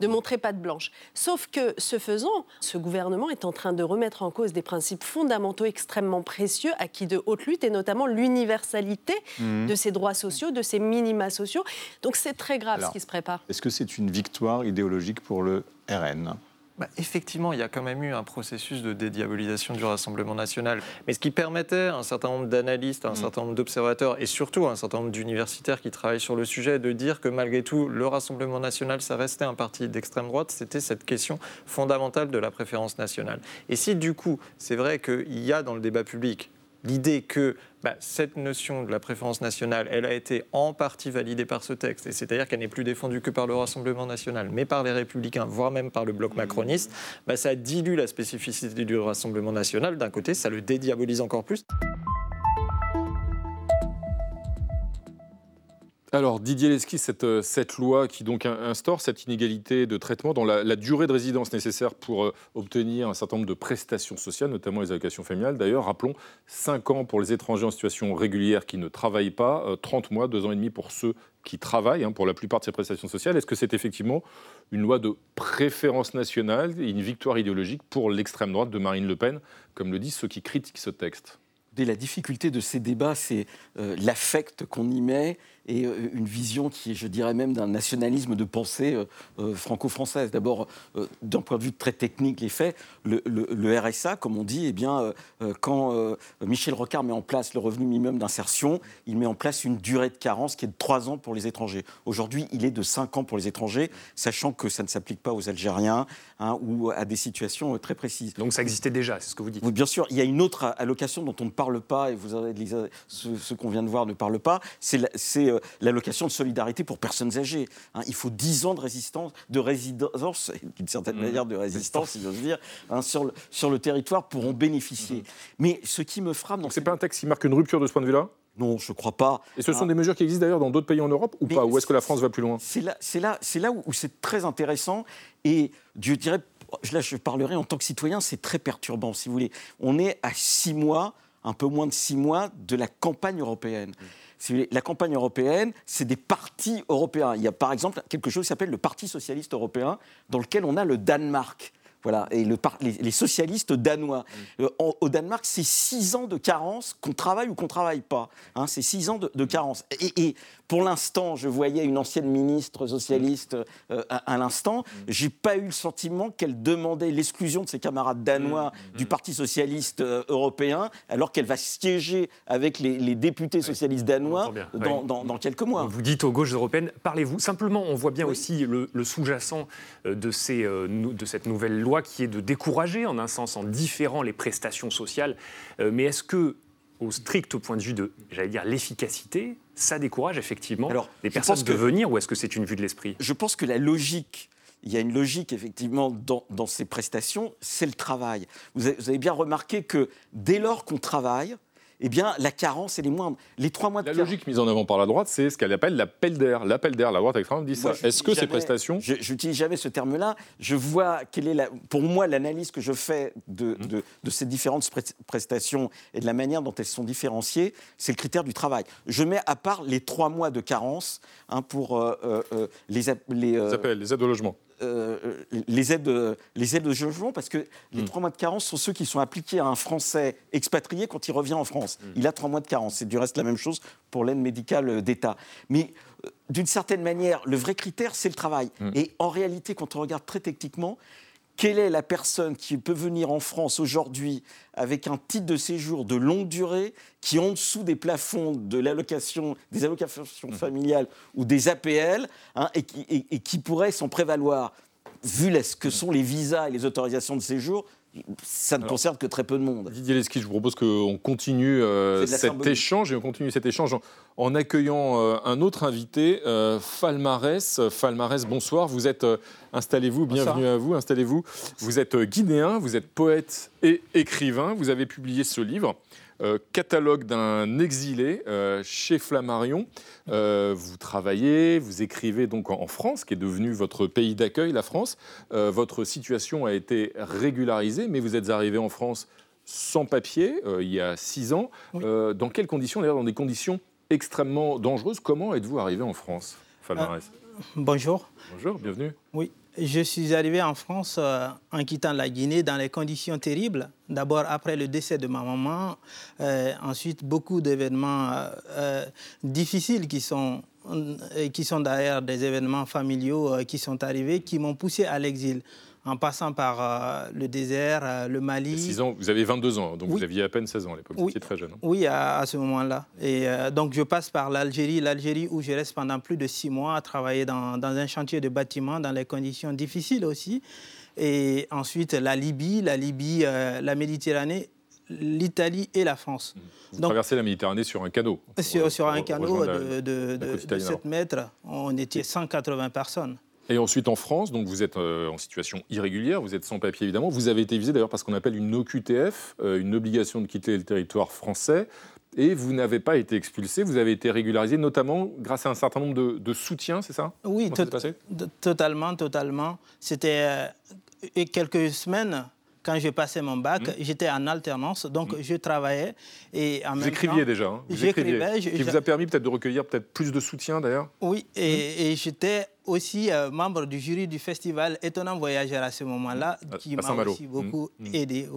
de montrer patte blanche. Sauf que, ce faisant, ce gouvernement est en train de remettre en cause des principes fondamentaux extrêmement précieux, acquis de haute lutte, et notamment l'universalité mmh. de ces droits sociaux, de ces minima sociaux. Donc c'est très grave ce qui se prépare. Est-ce que c'est une victoire idéologique pour le RN. Bah, effectivement, il y a quand même eu un processus de dédiabolisation du Rassemblement national. Mais ce qui permettait à un certain nombre d'analystes, à un Mm. certain nombre d'observateurs et surtout à un certain nombre d'universitaires qui travaillent sur le sujet de dire que malgré tout, le Rassemblement national, ça restait un parti d'extrême droite, c'était cette question fondamentale de la préférence nationale. Et si du coup, c'est vrai qu'il y a dans le débat public l'idée que bah, cette notion de la préférence nationale, elle a été en partie validée par ce texte, et c'est-à-dire qu'elle n'est plus défendue que par le Rassemblement national, mais par les Républicains, voire même par le bloc macroniste, bah, ça dilue la spécificité du Rassemblement national. D'un côté, ça le dédiabolise encore plus. Alors Didier cette, euh, cette loi qui donc in- instaure cette inégalité de traitement dans la, durée de résidence nécessaire pour euh, obtenir un certain nombre de prestations sociales, notamment les allocations familiales. D'ailleurs, rappelons 5 ans pour les étrangers en situation régulière qui ne travaillent pas, euh, 30 mois, 2 ans et demi pour ceux qui travaillent hein, pour la plupart de ces prestations sociales. Est-ce que c'est effectivement une loi de préférence nationale une victoire idéologique pour l'extrême droite de Marine Le Pen, comme le disent ceux qui critiquent ce texte? Dès la difficulté de ces débats, c'est euh, l'affect qu'on y met et euh, une vision qui est, je dirais même, d'un nationalisme de pensée euh, franco-française. D'abord, d'un point de vue très technique, les faits, le, le- le RSA, comme on dit, eh bien, quand Michel Rocard met en place le revenu minimum d'insertion, il met en place une durée de carence qui est de 3 ans pour les étrangers. Aujourd'hui, il est de 5 ans pour les étrangers, sachant que ça ne s'applique pas aux Algériens hein, ou à des situations très précises. Donc ça existait déjà, c'est ce que vous dites. Bien sûr, il y a une autre allocation dont on ne parle pas, et vous avez, ce, ce qu'on vient de voir ne parle pas, c'est la- euh, l'allocation de solidarité pour personnes âgées. hein. il faut 10 ans de résistance, de résidence, d'une certaine Mmh. manière de résistance, si j'ose dire, hein, sur, le, sur le territoire pour en bénéficier. Mais ce qui me frappe... C'est pas un texte qui marque une rupture de ce point de vue-là? Non, je crois pas. Et ce sont Ah. des mesures qui existent d'ailleurs dans d'autres pays en Europe ou Mais pas? Ou est-ce que la France va plus loin? C'est là, là, là où, où c'est très intéressant et je dirais, là je parlerai en tant que citoyen, c'est très perturbant si vous voulez. On est à six mois, un peu moins de six mois de la campagne européenne. Voulez, la campagne européenne, c'est des partis européens. Il y a par exemple quelque chose qui s'appelle le Parti socialiste européen, dans lequel on a le Danemark. Voilà, et le par- les, les socialistes danois. Euh, en- au Danemark, c'est six ans de carence, qu'on travaille ou qu'on travaille pas. Hein, c'est six ans de, de carence. Et, et pour l'instant, je voyais une ancienne ministre socialiste euh, à, à l'instant. J'ai pas eu le sentiment qu'elle demandait l'exclusion de ses camarades danois du Parti socialiste euh, européen, alors qu'elle va siéger avec les, les députés socialistes danois bien, dans, oui. dans- dans quelques mois. Vous dites aux gauches européennes, parlez-vous. Simplement, on voit bien aussi le, le sous-jacent euh, de, ces, euh, nou- de cette nouvelle loi qui est de décourager, en un sens, en différant les prestations sociales. Euh, mais est-ce que, au strict point de vue de, j'allais dire, l'efficacité, ça décourage effectivement les je personnes de que- venir ou est-ce que c'est une vue de l'esprit? Je pense que la logique, il y a une logique effectivement dans, dans ces prestations, c'est le travail. Vous avez, vous avez bien remarqué que dès lors qu'on travaille, eh bien, la carence, elle est moindre. Les trois mois de La logique mise en avant par la droite, c'est ce qu'elle appelle l'appel d'air. L'appel d'air, la droite extrême dit ça. Moi, Est-ce que ces prestations Je n'utilise jamais ce terme-là. Je vois quelle est la, pour moi l'analyse que je fais de, Mmh. de- de ces différentes pres- prestations et de la manière dont elles sont différenciées, c'est le critère du travail. Je mets à part les trois mois de carence hein, pour euh, euh, euh, les, les, euh, Les appels, les aides au logement. Euh, les aides, euh, les aides de logement, parce que les trois mois de carence sont ceux qui sont appliqués à un Français expatrié quand il revient en France. Mmh. Il a trois mois de carence. C'est du reste la même chose pour l'aide médicale d'État. Mais euh, d'une certaine manière, le vrai critère, c'est le travail. Mmh. Et en réalité, quand on regarde très techniquement, quelle est la personne qui peut venir en France aujourd'hui avec un titre de séjour de longue durée qui est en dessous des plafonds de l'allocation, des allocations familiales ou des APL hein, et, qui, et- et qui pourrait s'en prévaloir Vu ce que sont les visas et les autorisations de séjour, ça ne concerne que très peu de monde. Didier Lesky, je vous propose qu'on continue euh, cet symbolique. échange et on continue cet échange en, en accueillant euh, un autre invité, euh, Falmarès. Falmarès, bonsoir. Vous êtes, euh, installez-vous, bienvenue à vous, installez-vous. Vous êtes euh, guinéen, vous êtes poète et écrivain. Vous avez publié ce livre. Euh, catalogue d'un exilé euh, chez Flammarion. Euh, vous travaillez, vous écrivez donc en, en France, qui est devenu votre pays d'accueil, la France. Votre situation a été régularisée, mais vous êtes arrivé en France sans papier il y a six ans. Dans quelles conditions D'ailleurs, dans des conditions extrêmement dangereuses. Comment êtes-vous arrivé en France, Falmarès Bonjour. Bonjour, bienvenue. Oui, je suis arrivé en France euh, en quittant la Guinée dans les conditions terribles. D'abord après le décès de ma maman, euh, ensuite beaucoup d'événements euh, difficiles qui sont qui sont derrière des événements familiaux qui sont arrivés, qui m'ont poussé à l'exil en passant par le désert, le Mali. 6 ans, vous avez 22 ans, donc vous aviez à peine 16 ans à l'époque, vous étiez très jeune. Hein. Oui, à, ce moment-là. Et donc je passe par l'Algérie, l'Algérie où je reste pendant plus de 6 mois à travailler dans, dans, un chantier de bâtiment, dans les conditions difficiles aussi. Et ensuite la Libye, la Libye, la Méditerranée l'Italie et la France. Vous traversez la Méditerranée sur un canot Sur, un canot de, 7 mètres, on était 180 personnes. Et ensuite en France, donc vous êtes euh, en situation irrégulière, vous êtes sans papier évidemment. Vous avez été visé d'ailleurs par ce qu'on appelle une OQTF, euh, une obligation de quitter le territoire français. Et vous n'avez pas été expulsé, vous avez été régularisé, notamment grâce à un certain nombre de, de soutiens, c'est ça? Oui, totalement, totalement. C'était euh, quelques semaines quand j'ai passé mon bac, mmh. j'étais en alternance, donc mmh. je travaillais. Et en vous écriviez déjà hein. J'écrivais. Qui vous a permis peut-être de recueillir peut-être plus de soutien d'ailleurs? Oui, et, mmh. et j'étais aussi euh, membre du jury du festival Étonnant Voyageur à ce moment-là, qui m'a aussi beaucoup aidé.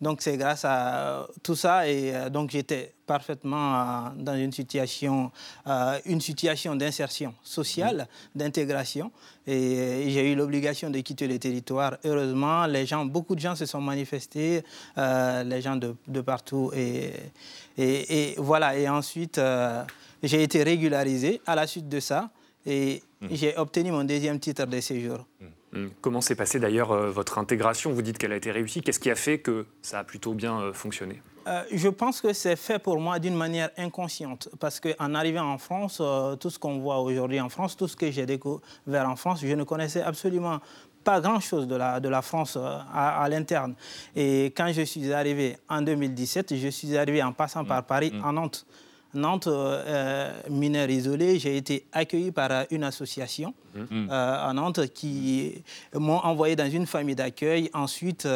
Donc c'est grâce à tout ça, et euh, donc j'étais parfaitement euh, dans une situation, une situation d'insertion sociale, d'intégration, et, j'ai eu l'obligation de quitter le territoire. Heureusement, les gens, beaucoup de gens se sont manifestés, les gens de, de partout, et, et, voilà. Et ensuite, j'ai été régularisé à la suite de ça. Et mmh. j'ai obtenu mon deuxième titre de séjour. Mmh. Mmh. Comment s'est passée d'ailleurs euh, votre intégration? Vous dites qu'elle a été réussie. Qu'est-ce qui a fait que ça a plutôt bien euh, fonctionné? Euh, je pense que c'est fait pour moi d'une manière inconsciente, parce qu'en arrivant en France, tout ce qu'on voit aujourd'hui en France, tout ce que j'ai découvert en France, je ne connaissais absolument pas grand-chose de la, de la France à, à l'interne. Et quand je suis arrivé en 2017, je suis arrivé en passant par Paris, en Nantes. Nantes, euh, mineur isolé, j'ai été accueilli par euh, une association mmh. euh, à Nantes qui m'ont envoyé dans une famille d'accueil. Ensuite,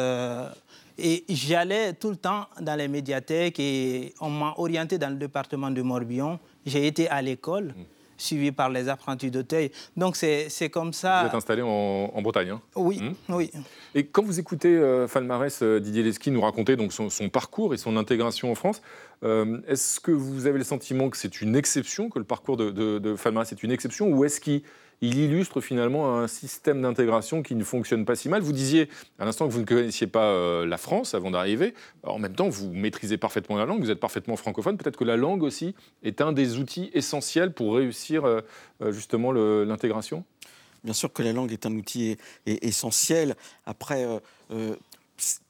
et j'allais tout le temps dans les médiathèques et on m'a orienté dans le département de Morbihan. J'ai été à l'école. Mmh suivi par les apprentis d'Auteuil. Donc c'est comme ça. Vous êtes installé en, Bretagne hein Oui, hmm oui. Et quand vous écoutez euh, Falmarès, euh, Didier Lesky nous raconter donc son, parcours et son intégration en France, euh, est-ce que vous avez le sentiment que c'est une exception, que le parcours de, de, de Falmarès est une exception, ou est-ce qu'il il illustre finalement un système d'intégration qui ne fonctionne pas si mal. Vous disiez à l'instant que vous ne connaissiez pas euh, la France avant d'arriver. En même temps, vous maîtrisez parfaitement la langue, vous êtes parfaitement francophone. Peut-être que la langue aussi est un des outils essentiels pour réussir euh, euh, justement l'intégration? Bien sûr que la langue est un outil essentiel. Après,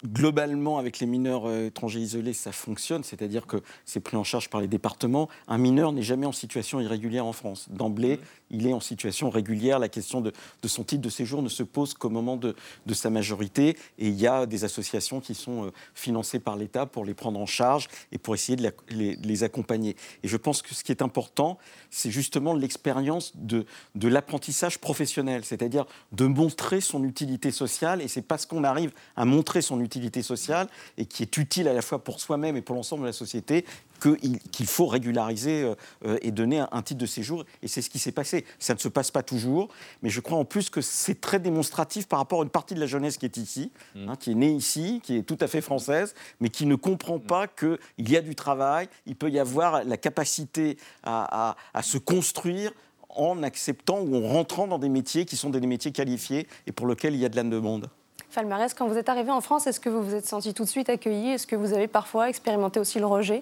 globalement, avec les mineurs étrangers isolés, ça fonctionne, c'est-à-dire que c'est pris en charge par les départements. Un mineur n'est jamais en situation irrégulière en France. D'emblée, mmh. Il est en situation régulière. La question de, son titre de séjour ne se pose qu'au moment de, sa majorité. Et il y a des associations qui sont euh, financées par l'État pour les prendre en charge et pour essayer de, les, accompagner. Et je pense que ce qui est important, c'est justement l'expérience de, de l'apprentissage professionnel, c'est-à-dire de montrer son utilité sociale. Et c'est parce qu'on arrive à montrer son utilité sociale et qui est utile à la fois pour soi-même et pour l'ensemble de la société qu'il faut régulariser euh, euh, et donner un, titre de séjour. Et c'est ce qui s'est passé. Ça ne se passe pas toujours, mais je crois en plus que c'est très démonstratif par rapport à une partie de la jeunesse qui est ici, mmh. hein, qui est née ici, qui est tout à fait française, mais qui ne comprend mmh. pas qu'il y a du travail, il peut y avoir la capacité à, à se construire en acceptant ou en rentrant dans des métiers qui sont des métiers qualifiés et pour lesquels il y a de la demande. Falmarès, quand vous êtes arrivé en France, est-ce que vous vous êtes senti tout de suite accueilli? Est-ce que vous avez parfois expérimenté aussi le rejet?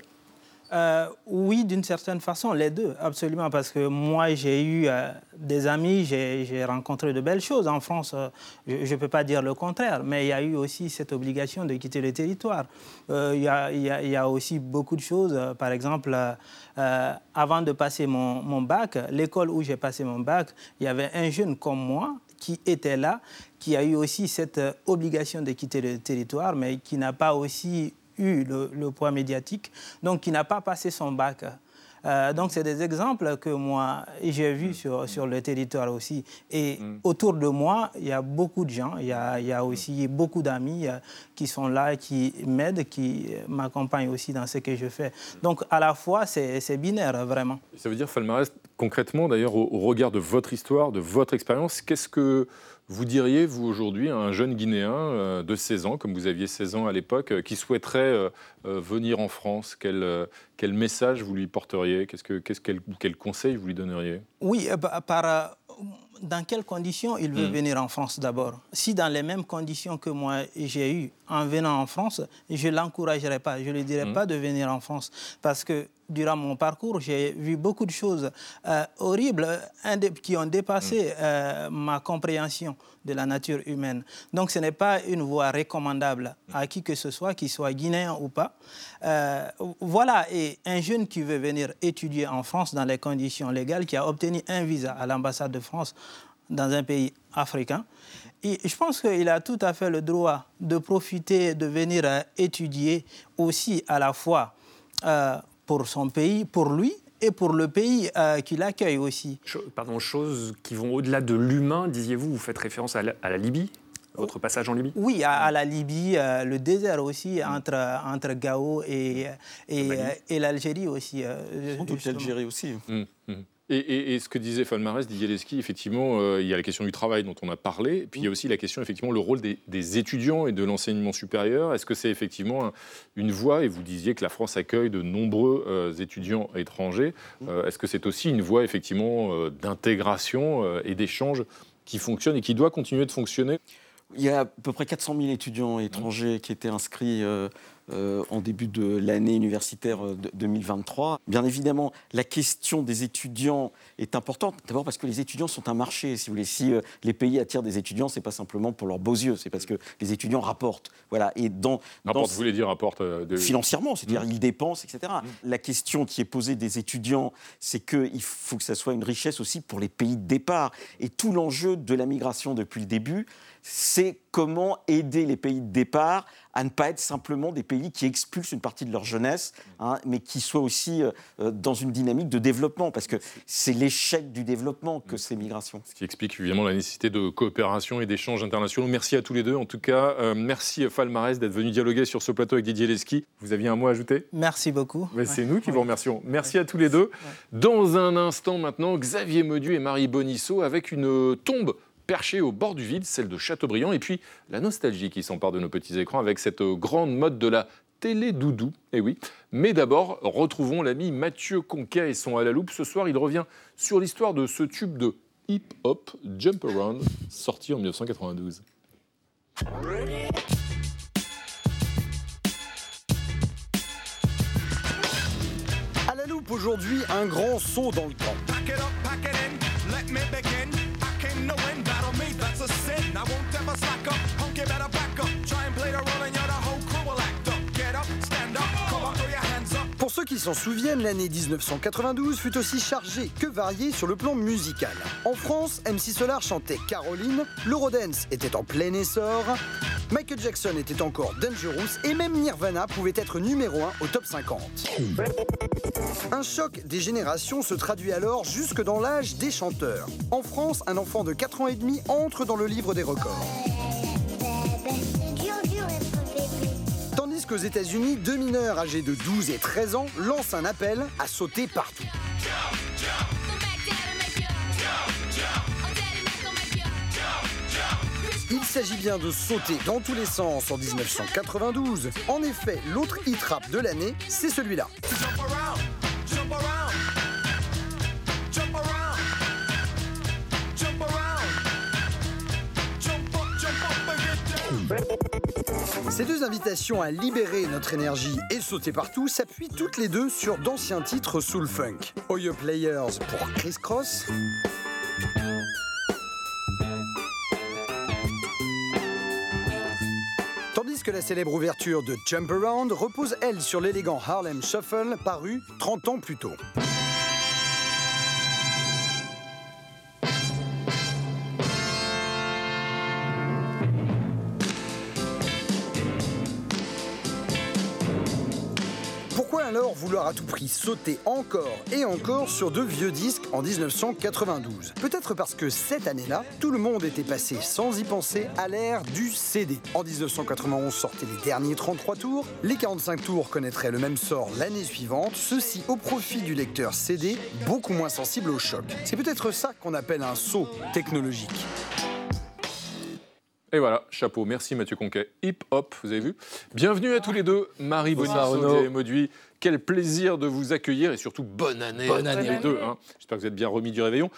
Euh, oui, d'une certaine façon, les deux, absolument, parce que moi, j'ai eu euh, des amis, j'ai rencontré de belles choses en France. Euh, je ne peux pas dire le contraire, mais il y a eu aussi cette obligation de quitter le territoire. Il y, a aussi beaucoup de choses, par exemple, avant de passer mon, bac, l'école où j'ai passé mon bac, il y avait un jeune comme moi qui était là, qui a eu aussi cette obligation de quitter le territoire, mais qui n'a pas aussi eu le, poids médiatique, donc qui n'a pas passé son bac. Euh, donc, c'est des exemples que moi, j'ai vus sur, sur le territoire aussi. Et mm. autour de moi, il y a beaucoup de gens, il y a, il y a aussi beaucoup d'amis euh, qui sont là, qui m'aident, qui m'accompagnent aussi dans ce que je fais. Donc, à la fois, c'est binaire, vraiment. Ça veut dire, Falmarès, concrètement, d'ailleurs, au, regard de votre histoire, de votre expérience, qu'est-ce que vous diriez, vous, aujourd'hui, à un jeune Guinéen euh, de 16 ans, comme vous aviez 16 ans à l'époque, euh, qui souhaiterait euh, venir en France? Quel, quel message vous lui porteriez? Qu'est-ce que, quel, conseil vous lui donneriez? Oui, bah, par, dans quelles conditions il veut Mm. venir en France d'abord Si dans les mêmes conditions que moi j'ai eu en venant en France, je ne l'encouragerais pas. Je ne lui dirais Mm. pas de venir en France. Parce que durant mon parcours, j'ai vu beaucoup de choses euh, horribles euh, qui ont dépassé euh, ma compréhension de la nature humaine. Donc ce n'est pas une voie recommandable à qui que ce soit, qu'il soit guinéen ou pas. Euh, voilà, et un jeune qui veut venir étudier en France dans les conditions légales, qui a obtenu un visa à l'ambassade de France dans un pays africain, et je pense qu'il a tout à fait le droit de profiter, de venir euh, étudier aussi à la fois euh, pour son pays, pour lui, et pour le pays euh, qui l'accueille aussi. Pardon, choses qui vont au-delà de l'humain, disiez-vous, vous faites référence à la, à la Libye, votre passage en Libye? Oui, à, à la Libye, euh, le désert aussi, entre, entre Gao et, et, et l'Algérie aussi. euh, Sans doute l'Algérie aussi. Mm, mm. Et, et- et ce que disait Falmarès, Didier Leski, effectivement, euh, il y a la question du travail dont on a parlé, puis il y a aussi la question, effectivement, le rôle des, des étudiants et de l'enseignement supérieur. Est-ce que c'est effectivement un- une voie, et vous disiez que la France accueille de nombreux euh, étudiants étrangers, euh, est-ce que c'est aussi une voie, effectivement, d'intégration et d'échange qui fonctionne et qui doit continuer de fonctionner? Il y a à peu près 400 000 étudiants étrangers qui étaient inscrits euh, euh, en début de l'année universitaire euh, de- 2023. Bien évidemment, la question des étudiants est importante. D'abord parce que les étudiants sont un marché. Si vous voulez, si euh, les pays attirent des étudiants, c'est pas simplement pour leurs beaux yeux, c'est parce que les étudiants rapportent. Voilà. Et dans, Rapporte, dans- vous voulez dire, rapporte euh, de... financièrement, c'est-à-dire Mmh. ils dépensent, etc. La question qui est posée des étudiants, c'est qu'il faut que ça soit une richesse aussi pour les pays de départ. Et tout l'enjeu de la migration depuis le début, c'est comment aider les pays de départ à ne pas être simplement des pays qui expulsent une partie de leur jeunesse, hein, mais qui soient aussi euh, euh, dans une dynamique de développement, parce que c'est l'échec du développement que ces migrations. Ce qui explique évidemment la nécessité de coopération et d'échanges internationaux. Merci à tous les deux. En tout cas, euh, merci Falmarès d'être venu dialoguer sur ce plateau avec Didier Leski. Vous aviez un mot à ajouter? Merci beaucoup. C'est nous qui vous remercions. Merci à tous les deux. Dans un instant maintenant, Xavier Medu et Marie Bonisseau avec une tombe perchée au bord du vide, celle de Chateaubriand, et puis la nostalgie qui s'empare de nos petits écrans avec cette grande mode de la télé doudou. Eh oui. Mais d'abord, retrouvons l'ami Mathieu Conquet et son à la loupe. Ce soir, il revient sur l'histoire de ce tube de hip-hop, Jump Around, sorti en 1992. À la loupe aujourd'hui, un grand saut dans le temps. Pour ceux qui s'en souviennent, l'année 1992 fut aussi chargée que variée sur le plan musical. En France, MC Solar chantait Caroline, l'Eurodance était en plein essor, Michael Jackson était encore Dangerous et même Nirvana pouvait être numéro 1 au top 50. Un choc des générations se traduit alors jusque dans l'âge des chanteurs. En France, un enfant de 4 ans et demi entre dans le livre des records. Tandis qu'aux États-Unis, deux mineurs âgés de 12 et 13 ans lancent un appel à sauter partout. Il s'agit bien de sauter dans tous les sens en 1992. En effet, l'autre hit rap de l'année, c'est celui-là. Ces deux invitations à libérer notre énergie et sauter partout s'appuient toutes les deux sur d'anciens titres soul funk. Oyo Players pour Chris Cross. Tandis que la célèbre ouverture de Jump Around repose, elle, sur l'élégant Harlem Shuffle paru 30 ans plus tôt. Vouloir à tout prix sauter encore et encore sur de vieux disques en 1992. Peut-être parce que cette année-là, tout le monde était passé sans y penser à l'ère du CD. En 1991 sortaient les derniers 33 tours, les 45 tours connaîtraient le même sort l'année suivante, ceci au profit du lecteur CD beaucoup moins sensible au choc. C'est peut-être ça qu'on appelle un saut technologique. Et voilà, chapeau. Merci Mathieu Conquet. Hip hop, vous avez vu? Bienvenue à tous les deux, Marie Bonsoir, Bonisso Renaud. et Mauduit. Quel plaisir de vous accueillir et surtout bonne année Bonne à tous année. les deux. hein. J'espère que vous êtes bien remis du réveillon.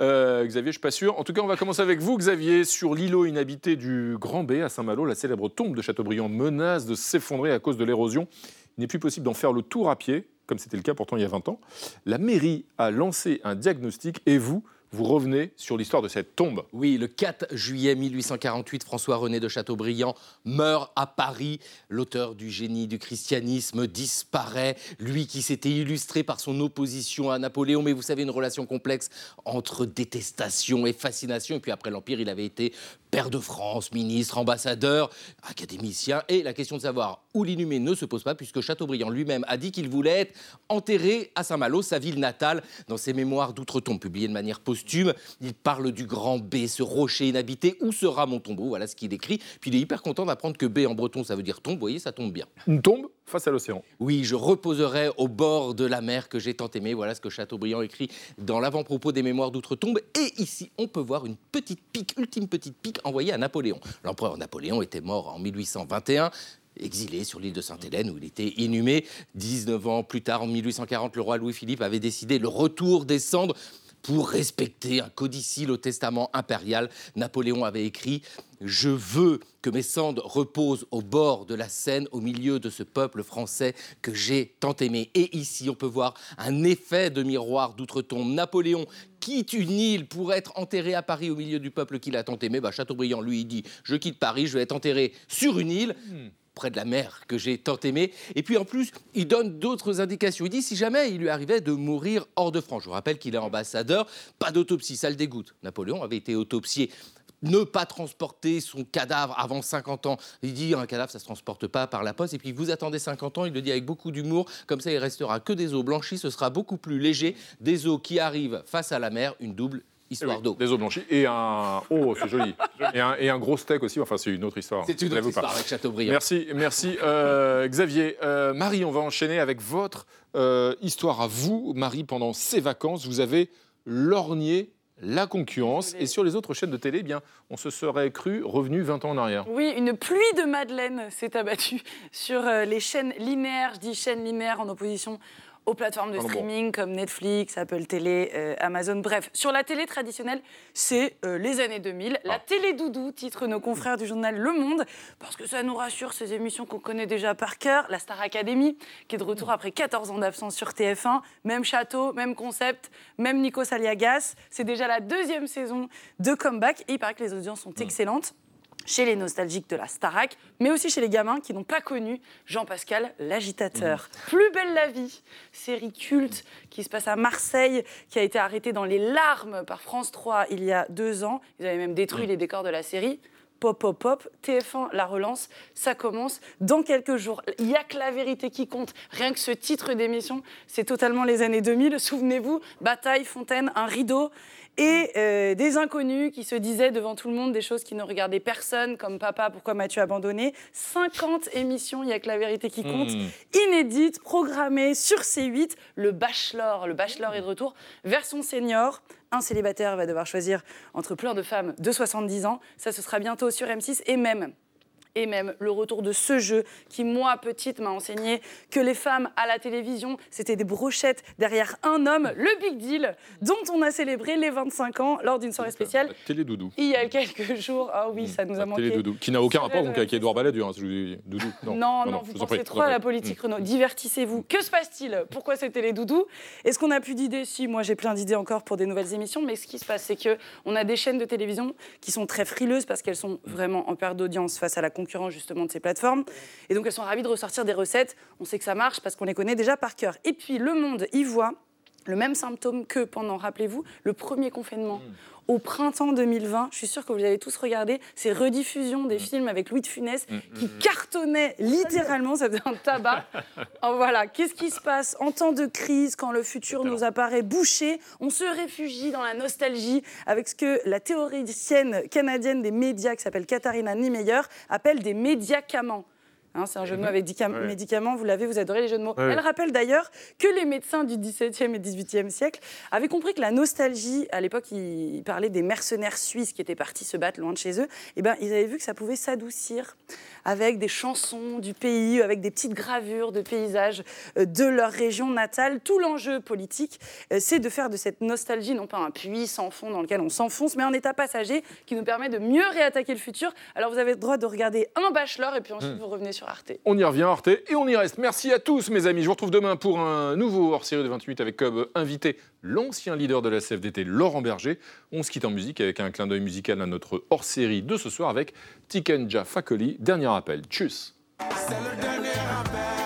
Euh, Xavier, je suis pas sûr. En tout cas, on va commencer avec vous, Xavier. Sur l'îlot inhabité du Grand B à Saint-Malo, la célèbre tombe de Chateaubriand menace de s'effondrer à cause de l'érosion. Il n'est plus possible d'en faire le tour à pied, comme c'était le cas pourtant il y a 20 ans. La mairie a lancé un diagnostic et vous, vous revenez sur l'histoire de cette tombe. Oui, le 4 juillet 1848, François-René de Chateaubriand meurt à Paris. L'auteur du génie du christianisme disparaît. Lui qui s'était illustré par son opposition à Napoléon, mais vous savez, une relation complexe entre détestation et fascination. Et puis après l'Empire, il avait été père de France, ministre, ambassadeur, académicien. Et la question de savoir où l'inhumer ne se pose pas, puisque Chateaubriand lui-même a dit qu'il voulait être enterré à Saint-Malo, sa ville natale. Dans ses mémoires d'outre-tombe, publiées de manière posthume, il parle du grand B, ce rocher inhabité. Où sera mon tombeau? Voilà ce qu'il écrit. Puis il est hyper content d'apprendre que B en breton, ça veut dire tombe. Vous voyez, ça tombe bien. Une tombe face à l'océan. Oui, je reposerai au bord de la mer que j'ai tant aimée. Voilà ce que Chateaubriand écrit dans l'avant-propos des Mémoires d'outre-tombe. Et ici, on peut voir une petite pique, ultime petite pique envoyée à Napoléon. L'empereur Napoléon était mort en 1821 exilé sur l'île de Sainte-Hélène où il était inhumé. 19 ans plus tard, en 1840, le roi Louis-Philippe avait décidé le retour des cendres pour respecter un codicile au testament impérial. Napoléon avait écrit Je veux que mes cendres reposent au bord de la Seine, au milieu de ce peuple français que j'ai tant aimé. Et ici, on peut voir un effet de miroir d'outre-tombe. Napoléon quitte une île pour être enterré à Paris au milieu du peuple qu'il a tant aimé. Bah, Chateaubriand, lui, dit Je quitte Paris, je vais être enterré sur une île près de la mer que j'ai tant aimé. Et puis en plus, il donne d'autres indications. Il dit si jamais il lui arrivait de mourir hors de France. Je vous rappelle qu'il est ambassadeur, pas d'autopsie, ça le dégoûte. Napoléon avait été autopsié. Ne pas transporter son cadavre avant 50 ans. Il dit un cadavre, ça se transporte pas par la poste. Et puis vous attendez 50 ans, il le dit avec beaucoup d'humour. Comme ça, il restera que des eaux blanchies. Ce sera beaucoup plus léger. Des eaux qui arrivent face à la mer, une double histoire d'eau. Des eaux blanchies et un. Oh, c'est joli. et, un, et un gros steak aussi. Enfin, c'est une autre histoire. C'est une autre N'avez-vous pas. histoire avec Chateaubriand. Merci, merci. Euh, Xavier, euh, Marie, on va enchaîner avec votre euh, histoire à vous. Marie, pendant ces vacances, vous avez lorgné la concurrence. Et sur les autres chaînes de télé, eh bien, on se serait cru revenu 20 ans en arrière. Oui, une pluie de Madeleine s'est abattue sur les chaînes linéaires. Je dis chaînes linéaires en opposition aux plateformes de streaming comme Netflix, Apple Télé, euh, Amazon. Bref, sur la télé traditionnelle, c'est euh, les années 2000. Ah. La télé doudou, titre nos confrères du journal Le Monde, parce que ça nous rassure, ces émissions qu'on connaît déjà par cœur. La Star Academy, qui est de retour après 14 ans d'absence sur TF1. Même château, même concept, même Nico Saliagas. C'est déjà la deuxième saison de comeback et il paraît que les audiences sont excellentes chez les nostalgiques de la Starac, mais aussi chez les gamins qui n'ont pas connu Jean-Pascal l'agitateur. Plus belle la vie, série culte qui se passe à Marseille, qui a été arrêtée dans les larmes par France 3 il y a deux ans. Ils avaient même détruit les décors de la série. Pop, pop, pop, TF1, la relance, ça commence dans quelques jours. Il n'y a que la vérité qui compte. Rien que ce titre d'émission, c'est totalement les années 2000. Souvenez-vous, bataille, fontaine, un rideau et euh, des inconnus qui se disaient devant tout le monde des choses qui ne regardaient personne, comme Papa, pourquoi m'as-tu abandonné? 50 émissions, il n'y a que la vérité qui compte, Hmm. inédites, programmées sur C8. Le Bachelor, le Bachelor est de retour, version senior. Un célibataire va devoir choisir entre plein de femmes de 70 ans. Ça, ce sera bientôt sur M6 et même et même le retour de ce jeu qui, moi, petite, m'a enseigné que les femmes à la télévision, c'était des brochettes derrière un homme, le Big Deal, dont on a célébré les 25 ans lors d'une soirée spéciale Télé Doudou. il y a quelques jours. Ah oui, ça nous a manqué. Télé Doudou. Qui n'a aucun rapport donc, avec Édouard Balladur. Hein, Doudou. Non, non, vous je vous en pensez trop à la prie. politique, Renaud. Divertissez-vous. Que se passe-t-il? Pourquoi c'était les doudous Est-ce qu'on a plus d'idées? Si, moi j'ai plein d'idées encore pour des nouvelles émissions, mais ce qui se passe, c'est que on a des chaînes de télévision qui sont très frileuses parce qu'elles sont vraiment en perte d'audience face à la concurrence justement de ces plateformes. Et donc elles sont ravies de ressortir des recettes. On sait que ça marche parce qu'on les connaît déjà par cœur. Et puis Le Monde y voit le même symptôme que pendant, rappelez-vous, le premier confinement. Au printemps 2020, je suis sûre que vous avez tous regardé ces rediffusions des films avec Louis de Funès qui cartonnaient littéralement, ça faisait un tabac. Oh, voilà, qu'est-ce qui se passe en temps de crise, quand le futur nous apparaît bouché? On se réfugie dans la nostalgie avec ce que la théoricienne canadienne des médias, qui s'appelle Katharina Niemeyer, appelle des médiacaments. Hein, c'est un jeu de mots avec Ouais. médicaments, vous l'avez, vous adorez les jeux de mots. Ouais. Elle rappelle d'ailleurs que les médecins du XVIIe et XVIIIe siècle avaient compris que la nostalgie, à l'époque, ils parlaient des mercenaires suisses qui étaient partis se battre loin de chez eux, et ben, ils avaient vu que ça pouvait s'adoucir avec des chansons du pays, avec des petites gravures de paysages euh, de leur région natale. Tout l'enjeu politique, euh, c'est de faire de cette nostalgie non pas un puits sans fond dans lequel on s'enfonce, mais un état passager qui nous permet de mieux réattaquer le futur. Alors vous avez le droit de regarder un bachelor et puis ensuite Hmm. vous revenez sur Arte. On y revient, Arte, et on y reste. Merci à tous, mes amis. Je vous retrouve demain pour un nouveau hors-série de 28 avec comme invité l'ancien leader de la CFDT, Laurent Berger. On se quitte en musique avec un clin d'œil musical à notre hors-série de ce soir avec Tikenja Fakoli. Dernier appel. Tchuss. C'est